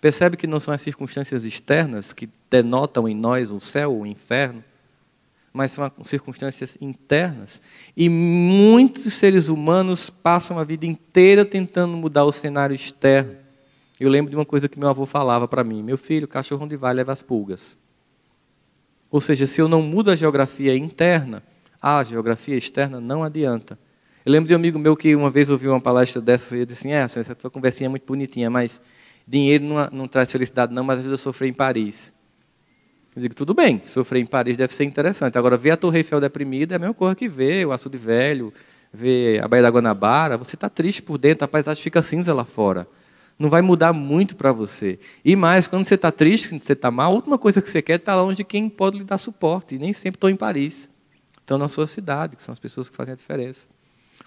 Percebe que não são as circunstâncias externas que denotam em nós o céu ou o inferno, mas são circunstâncias internas. E muitos seres humanos passam a vida inteira tentando mudar o cenário externo. Eu lembro de uma coisa que meu avô falava para mim: meu filho, cachorro onde vai leva as pulgas. Ou seja, se eu não mudo a geografia interna, a geografia externa não adianta. Eu lembro de um amigo meu que uma vez ouviu uma palestra dessa e disse assim: é, essa tua conversinha é muito bonitinha, mas dinheiro não, não traz felicidade, não, mas ajuda a sofrer em Paris. Eu digo, tudo bem, sofrer em Paris deve ser interessante. Agora, ver a Torre Eiffel deprimida é a mesma coisa que ver o Açude Velho, ver a Baía da Guanabara. Você está triste por dentro, a paisagem fica cinza lá fora. Não vai mudar muito para você. E mais, quando você está triste, quando você está mal, a última coisa que você quer é estar longe de quem pode lhe dar suporte. E nem sempre estou em Paris. Estão na sua cidade, que são as pessoas que fazem a diferença.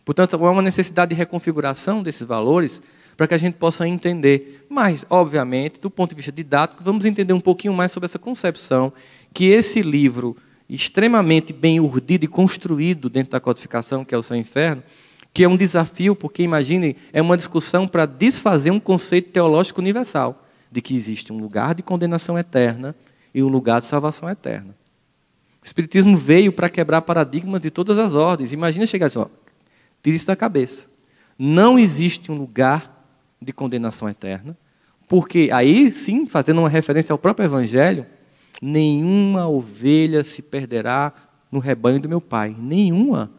Portanto, há uma necessidade de reconfiguração desses valores para que a gente possa entender. Mas, obviamente, do ponto de vista didático, vamos entender um pouquinho mais sobre essa concepção que esse livro, extremamente bem urdido e construído dentro da codificação, que é o seu inferno, que é um desafio, porque imagine, é uma discussão para desfazer um conceito teológico universal, de que existe um lugar de condenação eterna e um lugar de salvação eterna. O Espiritismo veio para quebrar paradigmas de todas as ordens. Imagina chegar assim, ó, tira isso da cabeça. Não existe um lugar de condenação eterna, porque aí sim, fazendo uma referência ao próprio Evangelho, nenhuma ovelha se perderá no rebanho do meu Pai, nenhuma.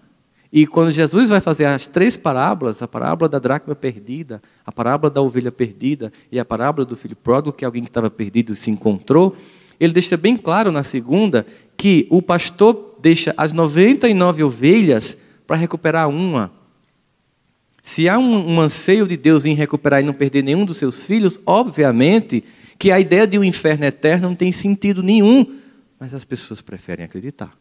E quando Jesus vai fazer as três parábolas, a parábola da dracma perdida, a parábola da ovelha perdida e a parábola do filho pródigo, que é alguém que estava perdido se encontrou, ele deixa bem claro na segunda que o pastor deixa as 99 ovelhas para recuperar uma. Se há um, um, anseio de Deus em recuperar e não perder nenhum dos seus filhos, obviamente que a ideia de um inferno eterno não tem sentido nenhum, mas as pessoas preferem acreditar.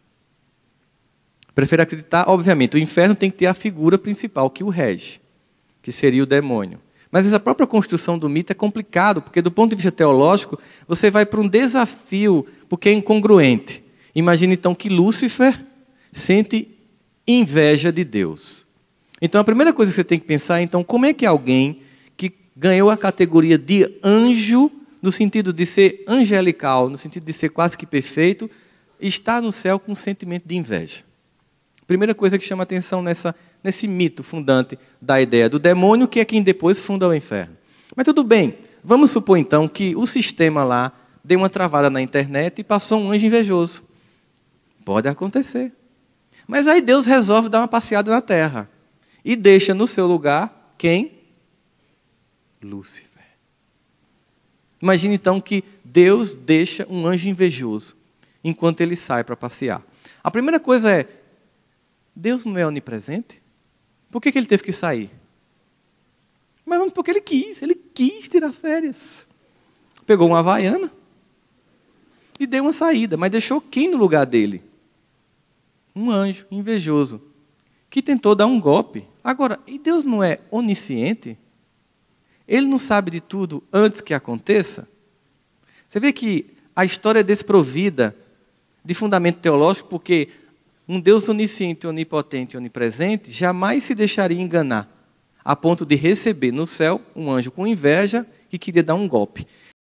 Preferem acreditar, obviamente, o inferno tem que ter a figura principal que o rege, que seria o demônio. Mas essa própria construção do mito é complicado, porque do ponto de vista teológico, você vai para um desafio, porque é incongruente. Imagine então que Lúcifer sente inveja de Deus. Então a primeira coisa que você tem que pensar é então como é que alguém que ganhou a categoria de anjo, no sentido de ser angelical, no sentido de ser quase que perfeito, está no céu com um sentimento de inveja. Primeira coisa que chama atenção nessa, nesse mito fundante da ideia do demônio, que é quem depois funda o inferno. Mas tudo bem, vamos supor então que o sistema lá deu uma travada na internet e passou um anjo invejoso. Pode acontecer. Mas aí Deus resolve dar uma passeada na terra e deixa no seu lugar quem? Lúcifer. Imagine então que Deus deixa um anjo invejoso enquanto ele sai para passear. A primeira coisa é: Deus não é onipresente? Por que, que ele teve que sair? Mas porque ele quis, ele quis tirar férias. Pegou uma havaiana e deu uma saída, mas deixou quem no lugar dele? Um anjo invejoso que tentou dar um golpe. Agora, e Deus não é onisciente? Ele não sabe de tudo antes que aconteça? Você vê que a história é desprovida de fundamento teológico, porque um Deus onisciente, onipotente e onipresente jamais se deixaria enganar, a ponto de receber no céu um anjo com inveja que queria dar um golpe.